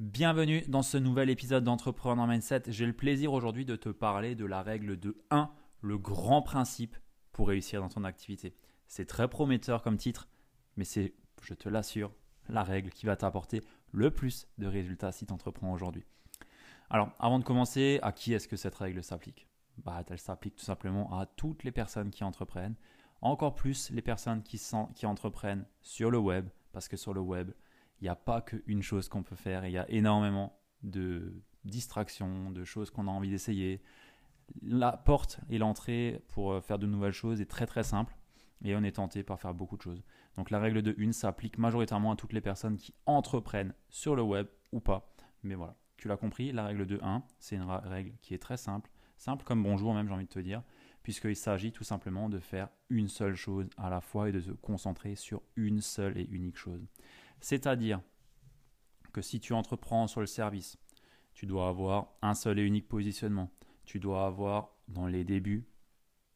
Bienvenue dans ce nouvel épisode d'Entrepreneur Mindset. J'ai le plaisir aujourd'hui de te parler de la règle de 1, le grand principe pour réussir dans ton activité. C'est très prometteur comme titre, mais c'est, je te l'assure, la règle qui va t'apporter le plus de résultats si tu entreprends aujourd'hui. Alors, avant de commencer, à qui est-ce que cette règle s'applique? Bah, Elle s'applique tout simplement à toutes les personnes qui entreprennent, encore plus les personnes qui, qui entreprennent sur le web, parce que sur le web, il n'y a pas qu'une chose qu'on peut faire, il y a énormément de distractions, de choses qu'on a envie d'essayer. La porte et l'entrée pour euh, faire de nouvelles choses est très très simple et on est tenté par faire beaucoup de choses. Donc la règle de 1 s'applique majoritairement à toutes les personnes qui entreprennent sur le web ou pas. Mais voilà, tu l'as compris, la règle de 1, c'est une règle qui est très simple, simple comme bonjour même j'ai envie de te dire, puisqu'il s'agit tout simplement de faire une seule chose à la fois et de se concentrer sur une seule et unique chose. C'est-à-dire que si tu entreprends sur le service, tu dois avoir un seul et unique positionnement. Tu dois avoir dans les débuts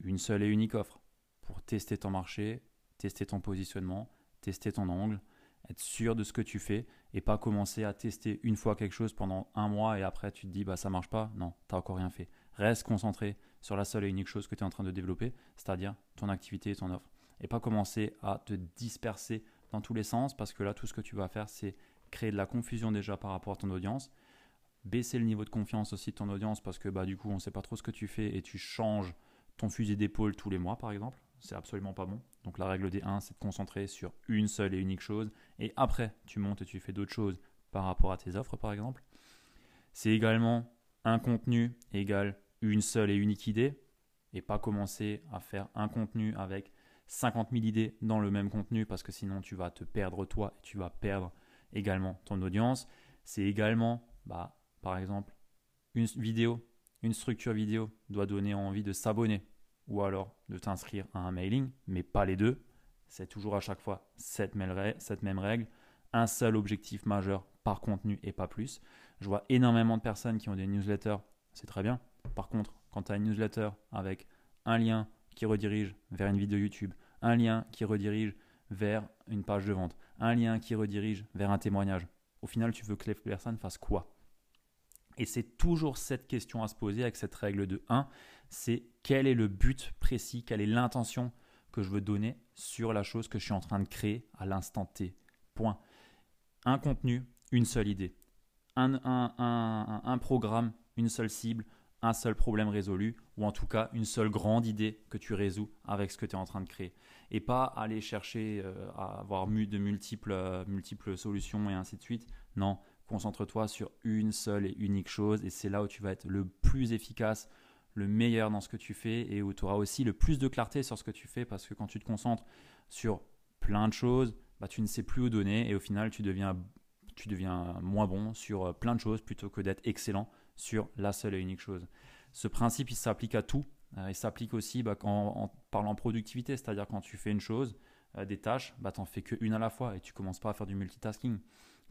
une seule et unique offre pour tester ton marché, tester ton positionnement, tester ton angle, être sûr de ce que tu fais et pas commencer à tester une fois quelque chose pendant un mois et après tu te dis bah ça marche pas. Non, tu n'as encore rien fait. Reste concentré sur la seule et unique chose que tu es en train de développer, c'est-à-dire ton activité et ton offre. Et pas commencer à te disperser dans tous les sens parce que là, tout ce que tu vas faire, c'est créer de la confusion déjà par rapport à ton audience, baisser le niveau de confiance aussi de ton audience parce que bah, du coup, on ne sait pas trop ce que tu fais et tu changes ton fusil d'épaule tous les mois, par exemple. C'est absolument pas bon. Donc la règle des 1, c'est de concentrer sur une seule et unique chose. Et après, tu montes et tu fais d'autres choses par rapport à tes offres, par exemple. C'est également un contenu égale une seule et unique idée. Et pas commencer à faire un contenu avec 50 000 idées dans le même contenu parce que sinon tu vas te perdre toi et tu vas perdre également ton audience. C'est également, bah, par exemple, une vidéo, une structure vidéo doit donner envie de s'abonner ou alors de t'inscrire à un mailing, mais pas les deux. C'est toujours à chaque fois cette même règle. Un seul objectif majeur par contenu et pas plus. Je vois énormément de personnes qui ont des newsletters, c'est très bien. Par contre, quand tu as une newsletter avec un lien qui redirige vers une vidéo YouTube, un lien qui redirige vers une page de vente, un lien qui redirige vers un témoignage. Au final, tu veux que les personnes fassent quoi? Et c'est toujours cette question à se poser avec cette règle de 1, c'est quel est le but précis, quelle est l'intention que je veux donner sur la chose que je suis en train de créer à l'instant T. Point. Un contenu, une seule idée. Un, un, un programme, une seule cible, un seul problème résolu, ou en tout cas une seule grande idée que tu résous avec ce que tu es en train de créer. Et pas aller chercher euh, à avoir de multiples, euh, multiples solutions et ainsi de suite. Non, concentre-toi sur une seule et unique chose, et c'est là où tu vas être le plus efficace, le meilleur dans ce que tu fais, et où tu auras aussi le plus de clarté sur ce que tu fais, parce que quand tu te concentres sur plein de choses, bah, tu ne sais plus où donner, et au final tu deviens, tu deviens moins bon sur euh, plein de choses plutôt que d'être excellent sur la seule et unique chose. Ce principe, il s'applique à tout. Euh, il s'applique aussi bah, en parlant productivité, c'est-à-dire quand tu fais une chose, euh, des tâches, bah, tu n'en fais qu'une à la fois et tu commences pas à faire du multitasking.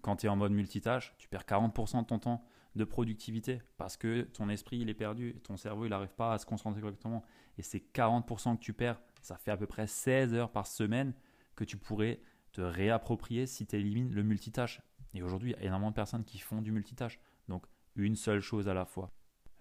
Quand tu es en mode multitâche, tu perds 40% de ton temps de productivité parce que ton esprit il est perdu, ton cerveau il n'arrive pas à se concentrer correctement. Et ces 40% que tu perds, ça fait à peu près 16 heures par semaine que tu pourrais te réapproprier si tu élimines le multitâche. Et aujourd'hui, il y a énormément de personnes qui font du multitâche. Donc, une seule chose à la fois.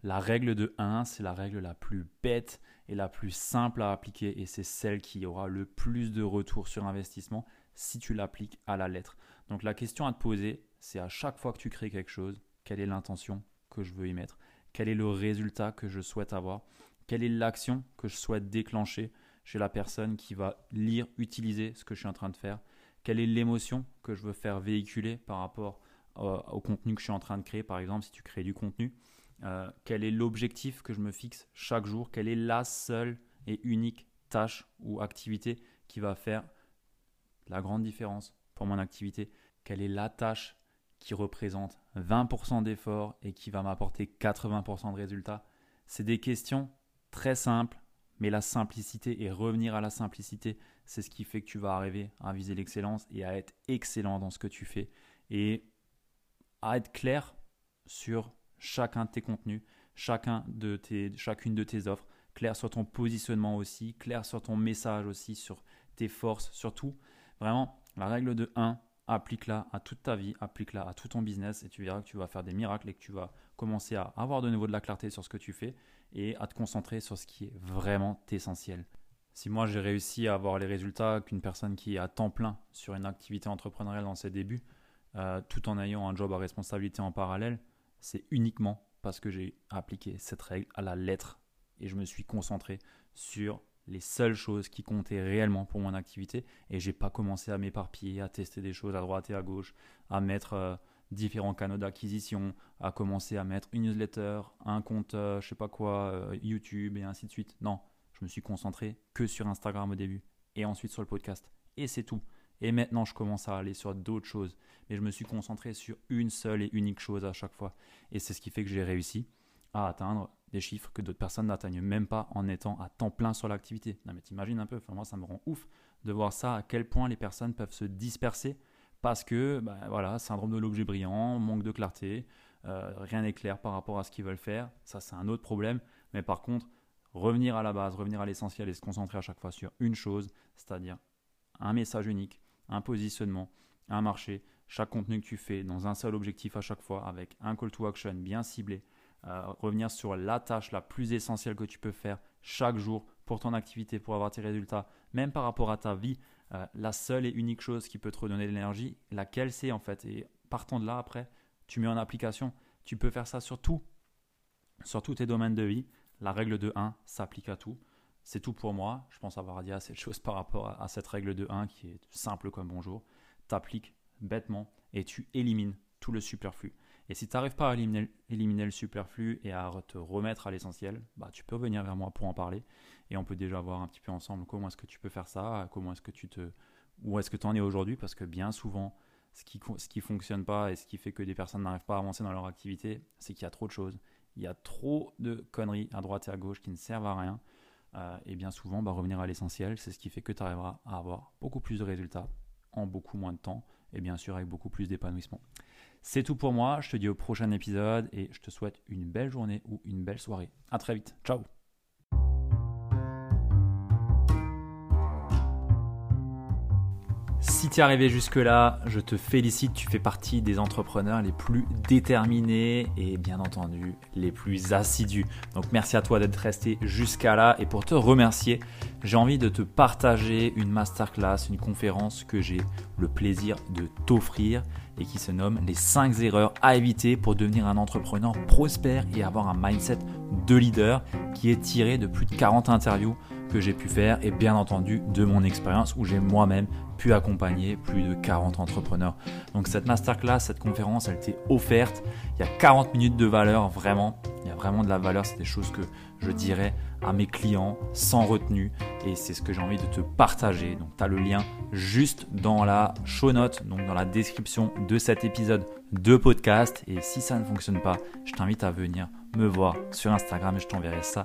La règle de 1, c'est la règle la plus bête et la plus simple à appliquer et c'est celle qui aura le plus de retour sur investissement si tu l'appliques à la lettre. Donc la question à te poser, c'est à chaque fois que tu crées quelque chose, quelle est l'intention que je veux y mettre? Quel est le résultat que je souhaite avoir? Quelle est l'action que je souhaite déclencher chez la personne qui va lire, utiliser ce que je suis en train de faire? Quelle est l'émotion que je veux faire véhiculer par rapport euh, au contenu que je suis en train de créer. Par exemple, si tu crées du contenu, euh, quel est l'objectif que je me fixe chaque jour? Quelle est la seule et unique tâche ou activité qui va faire la grande différence pour mon activité? Quelle est la tâche qui représente 20% d'effort et qui va m'apporter 80% de résultats? C'est des questions très simples, mais la simplicité et revenir à la simplicité, c'est ce qui fait que tu vas arriver à viser l'excellence et à être excellent dans ce que tu fais. Et à être clair sur chacun de tes contenus, chacun de tes, chacune de tes offres, clair sur ton positionnement aussi, clair sur ton message aussi, sur tes forces, surtout. Vraiment, la règle de 1, applique-la à toute ta vie, applique-la à tout ton business et tu verras que tu vas faire des miracles et que tu vas commencer à avoir de nouveau de la clarté sur ce que tu fais et à te concentrer sur ce qui est vraiment essentiel. Si moi j'ai réussi à avoir les résultats qu'une personne qui est à temps plein sur une activité entrepreneuriale dans ses débuts, euh, tout en ayant un job à responsabilité en parallèle, c'est uniquement parce que j'ai appliqué cette règle à la lettre et je me suis concentré sur les seules choses qui comptaient réellement pour mon activité et j'ai pas commencé à m'éparpiller, à tester des choses à droite et à gauche, à mettre euh, différents canaux d'acquisition, à commencer à mettre une newsletter, un compte, euh, je sais pas quoi, euh, YouTube et ainsi de suite. Non, je me suis concentré que sur Instagram au début et ensuite sur le podcast et c'est tout. Et maintenant, je commence à aller sur d'autres choses, mais je me suis concentré sur une seule et unique chose à chaque fois. Et c'est ce qui fait que j'ai réussi à atteindre des chiffres que d'autres personnes n'atteignent même pas en étant à temps plein sur l'activité. Non mais t'imagines un peu, enfin, moi ça me rend ouf de voir ça, à quel point les personnes peuvent se disperser parce que, bah, voilà, syndrome de l'objet brillant, manque de clarté, euh, rien n'est clair par rapport à ce qu'ils veulent faire, ça c'est un autre problème, mais par contre, revenir à la base, revenir à l'essentiel et se concentrer à chaque fois sur une chose, c'est-à-dire un message unique, un positionnement, un marché, chaque contenu que tu fais dans un seul objectif à chaque fois avec un call to action bien ciblé, euh, revenir sur la tâche la plus essentielle que tu peux faire chaque jour pour ton activité, pour avoir tes résultats, même par rapport à ta vie, euh, la seule et unique chose qui peut te redonner de l'énergie, laquelle c'est en fait. Et partant de là, après, tu mets en application. Tu peux faire ça sur tout, sur tous tes domaines de vie. La règle de 1 s'applique à tout. C'est tout pour moi. Je pense avoir dit assez de choses par rapport à, cette règle de 1 qui est simple comme bonjour. T'appliques bêtement et tu élimines tout le superflu. Et si tu n'arrives pas à éliminer, le superflu et à te remettre à l'essentiel, bah, tu peux venir vers moi pour en parler. Et on peut déjà voir un petit peu ensemble comment est-ce que tu peux faire ça, comment est-ce que tu te... Où est-ce que tu en es aujourd'hui Parce que bien souvent, ce qui ne fonctionne pas et ce qui fait que des personnes n'arrivent pas à avancer dans leur activité, c'est qu'il y a trop de choses. Il y a trop de conneries à droite et à gauche qui ne servent à rien. Euh, et bien souvent, bah, revenir à l'essentiel, c'est ce qui fait que tu arriveras à avoir beaucoup plus de résultats en beaucoup moins de temps et bien sûr avec beaucoup plus d'épanouissement. C'est tout pour moi, je te dis au prochain épisode et je te souhaite une belle journée ou une belle soirée. A très vite, ciao Si tu es arrivé jusque-là, je te félicite, tu fais partie des entrepreneurs les plus déterminés et bien entendu les plus assidus. Donc merci à toi d'être resté jusqu'à là et pour te remercier, j'ai envie de te partager une masterclass, une conférence que j'ai le plaisir de t'offrir et qui se nomme les 5 erreurs à éviter pour devenir un entrepreneur prospère et avoir un mindset de leader qui est tiré de plus de 40 interviews que j'ai pu faire et bien entendu de mon expérience où j'ai moi-même pu accompagner plus de 40 entrepreneurs. Donc cette masterclass, cette conférence, elle t'est offerte. Il y a 40 minutes de valeur, vraiment. Il y a vraiment de la valeur. C'est des choses que je dirais à mes clients sans retenue et c'est ce que j'ai envie de te partager. Donc tu as le lien juste dans la show note, donc dans la description de cet épisode de podcast. Et si ça ne fonctionne pas, je t'invite à venir me voir sur Instagram et je t'enverrai ça